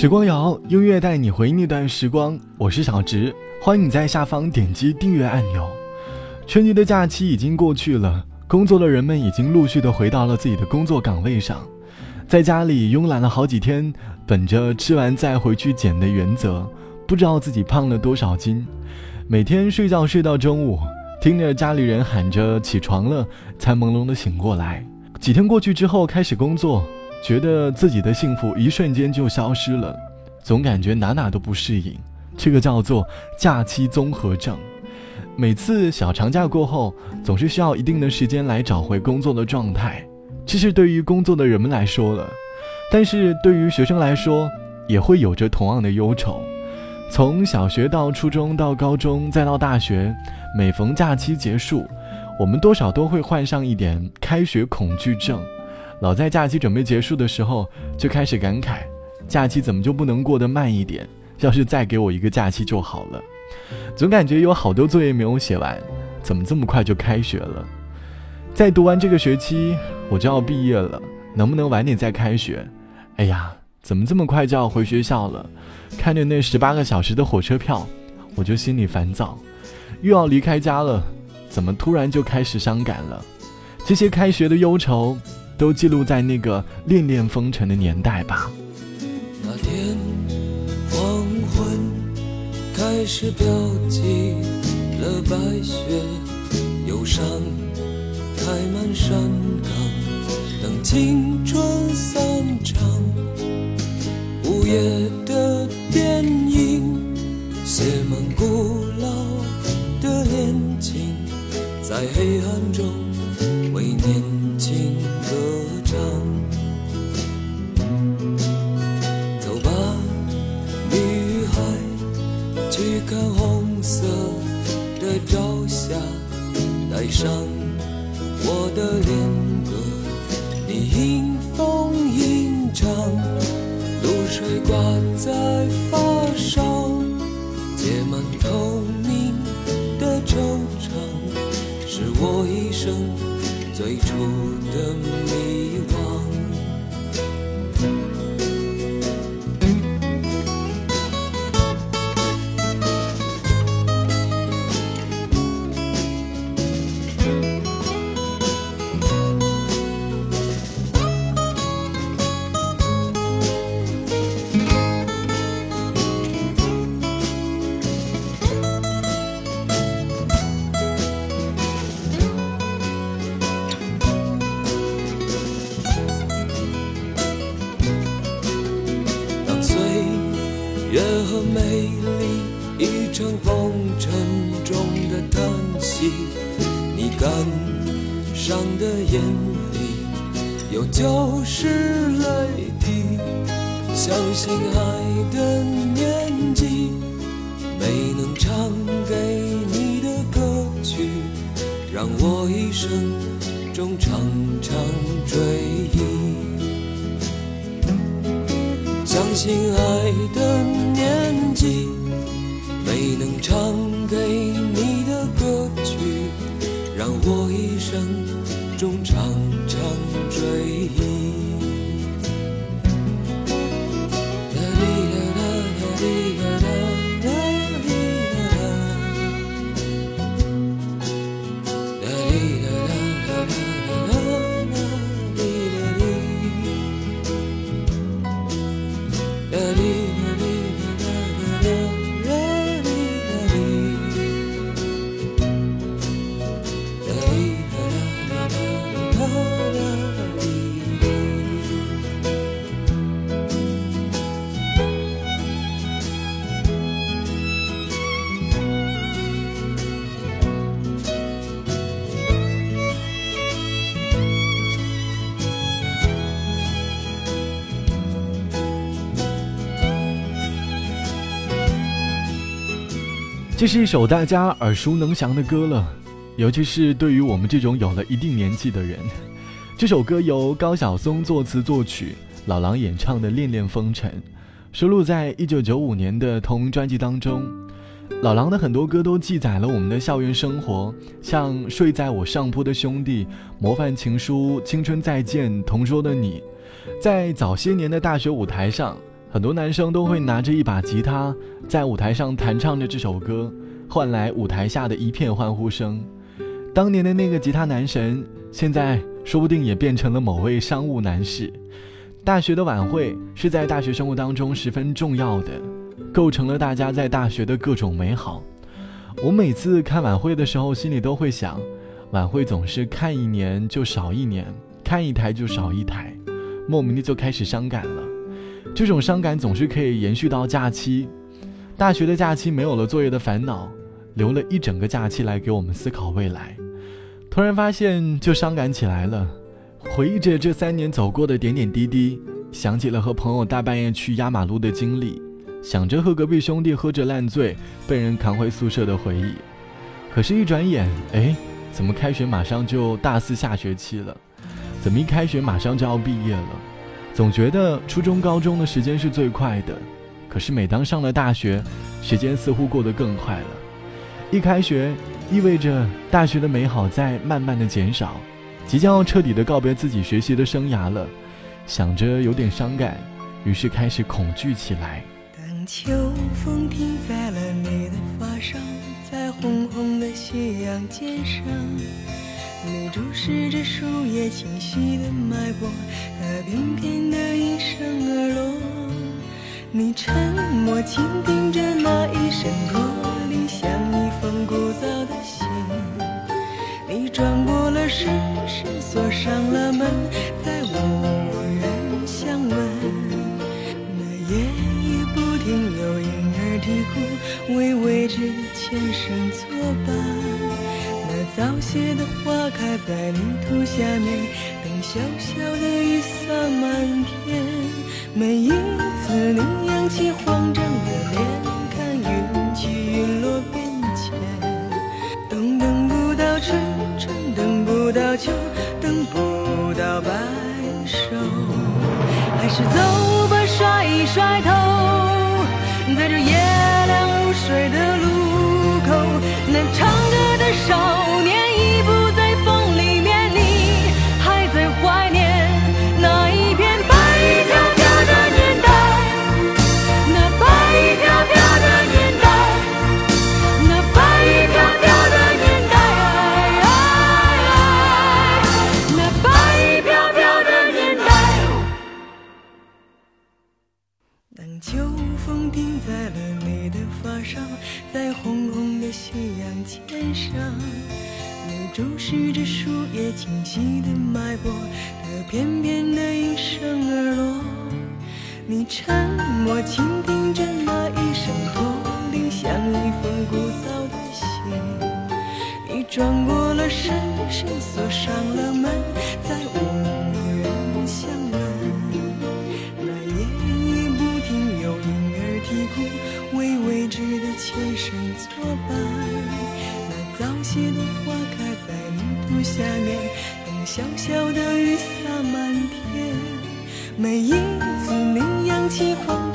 时光谣，音乐带你回忆那段时光。我是小直，欢迎你在下方点击订阅按钮。春节的假期已经过去了，工作的人们已经陆续的回到了自己的工作岗位上，在家里慵懒了好几天，本着吃完再回去减的原则，不知道自己胖了多少斤。每天睡觉睡到中午，听着家里人喊着起床了，才朦胧的醒过来。几天过去之后，开始工作。觉得自己的幸福一瞬间就消失了，总感觉哪哪都不适应，这个叫做假期综合症。每次小长假过后，总是需要一定的时间来找回工作的状态，这是对于工作的人们来说了。但是对于学生来说，也会有着同样的忧愁。从小学到初中到高中再到大学，每逢假期结束，我们多少都会患上一点开学恐惧症。老在假期准备结束的时候就开始感慨，假期怎么就不能过得慢一点？要是再给我一个假期就好了。总感觉有好多作业没有写完，怎么这么快就开学了？再读完这个学期我就要毕业了，能不能晚点再开学？哎呀，怎么这么快就要回学校了？看着那十八个小时的火车票，我就心里烦躁。又要离开家了，怎么突然就开始伤感了？这些开学的忧愁。都记录在那个恋恋风尘的年代吧。那天黄昏开始飘起了白雪，忧伤开满山岗，等青春散场。午夜的电影写满古老的恋情，在黑暗中上我的恋歌，你迎风吟唱，露水挂在发梢，结满透明的惆怅，是我一生。最初的迷伤的眼里有旧时泪滴。相信爱的年纪，没能唱给你的歌曲，让我一生中常常追忆。相信爱的年纪，没能唱这是一首大家耳熟能详的歌了，尤其是对于我们这种有了一定年纪的人。这首歌由高晓松作词作曲，老狼演唱的《恋恋风尘》，收录在一九九五年的同名专辑当中。老狼的很多歌都记载了我们的校园生活，像《睡在我上铺的兄弟》《模范情书》《青春再见》《同桌的你》。在早些年的大学舞台上。很多男生都会拿着一把吉他，在舞台上弹唱着这首歌，换来舞台下的一片欢呼声。当年的那个吉他男神，现在说不定也变成了某位商务男士。大学的晚会是在大学生活当中十分重要的，构成了大家在大学的各种美好。我每次看晚会的时候，心里都会想，晚会总是看一年就少一年，看一台就少一台，莫名的就开始伤感了。这种伤感总是可以延续到假期。大学的假期没有了作业的烦恼，留了一整个假期来给我们思考未来。突然发现就伤感起来了，回忆着这三年走过的点点滴滴，想起了和朋友大半夜去压马路的经历，想着和隔壁兄弟喝着烂醉被人扛回宿舍的回忆。可是，一转眼，哎，怎么开学马上就大四下学期了？怎么一开学马上就要毕业了？总觉得初中、高中的时间是最快的，可是每当上了大学，时间似乎过得更快了。一开学，意味着大学的美好在慢慢的减少，即将要彻底的告别自己学习的生涯了。想着有点伤感，于是开始恐惧起来。当秋风停在了你的发梢，在红红的夕阳肩上。你注视着树叶清晰的脉搏，它翩翩地应声而落。你沉默倾听着那一声驼铃，像一封古早的信。你转过了身，锁上了门，再无人相问。那夜夜不停有婴儿啼哭，为未知前生作伴。早谢的花开在泥土下面，等小小的雨洒满天。每一次你扬起慌张的脸，看云起云落变迁。冬等不到春，春等不到秋，等不到白首。还是走吧，甩一甩头，在这夜凉如水的路口，那唱歌的少在了你的发梢，在红红的夕阳肩上，你注视着树叶清晰的脉搏，它翩翩的应声而落，你沉默倾听着那一声驼铃，像一封古早的信，你转过了深深锁。每一次你扬起花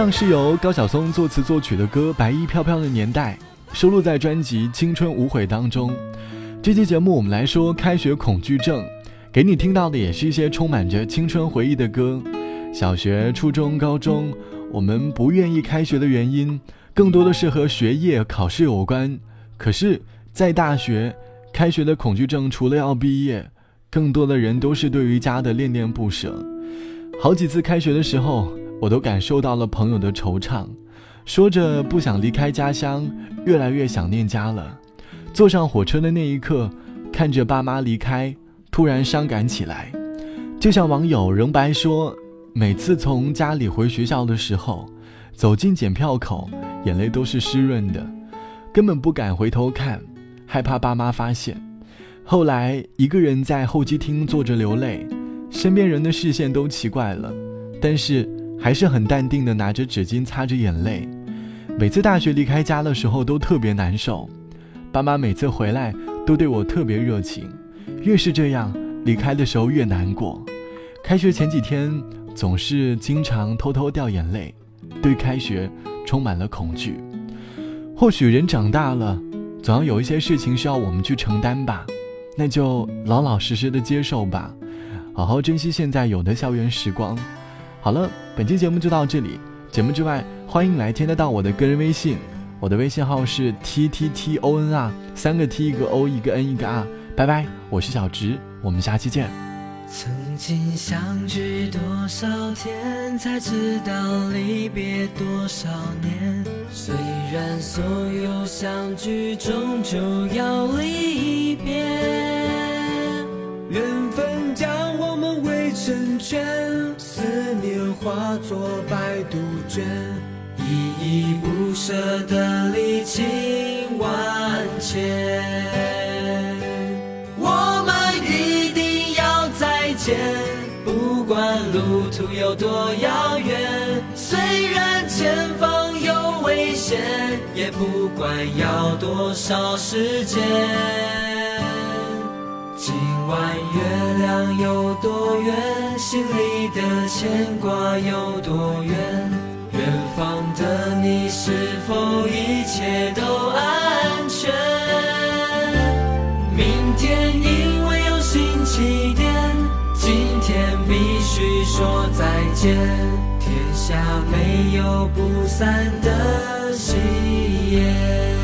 样是由高晓松作词作曲的歌《白衣飘飘的年代》，收录在专辑《青春无悔》当中。这期节目我们来说开学恐惧症，给你听到的也是一些充满着青春回忆的歌。小学、初中、高中，我们不愿意开学的原因，更多的是和学业、考试有关。可是，在大学，开学的恐惧症除了要毕业，更多的人都是对于家的恋恋不舍。好几次开学的时候。我都感受到了朋友的惆怅，说着不想离开家乡，越来越想念家了。坐上火车的那一刻，看着爸妈离开，突然伤感起来。就像网友仍白说，每次从家里回学校的时候，走进检票口，眼泪都是湿润的，根本不敢回头看，害怕爸妈发现。后来一个人在候机厅坐着流泪，身边人的视线都奇怪了，但是还是很淡定的拿着纸巾擦着眼泪。每次大学离开家的时候都特别难受，爸妈每次回来都对我特别热情，越是这样，离开的时候越难过。开学前几天总是经常偷偷掉眼泪，对开学充满了恐惧。或许人长大了，总要有一些事情需要我们去承担吧，那就老老实实的接受吧，好好珍惜现在有的校园时光。好了，本期节目就到这里。节目之外，欢迎来添加到我的个人微信，我的微信号是 t t t o n r，三个 t 一个 o 一个 n 一个 r，拜拜，我是小直，我们下期见。曾经相聚多少天，才知道离别多少年。虽然所有相聚终究要离白杜鹃，依依不舍的离情万千。我们一定要再见，不管路途有多遥远。虽然前方有危险，也不管要多少时间。今晚月亮有多圆，心里的牵挂有多远？远方的你是否一切都安全？明天因为有新起点，今天必须说再见。天下没有不散的喜宴。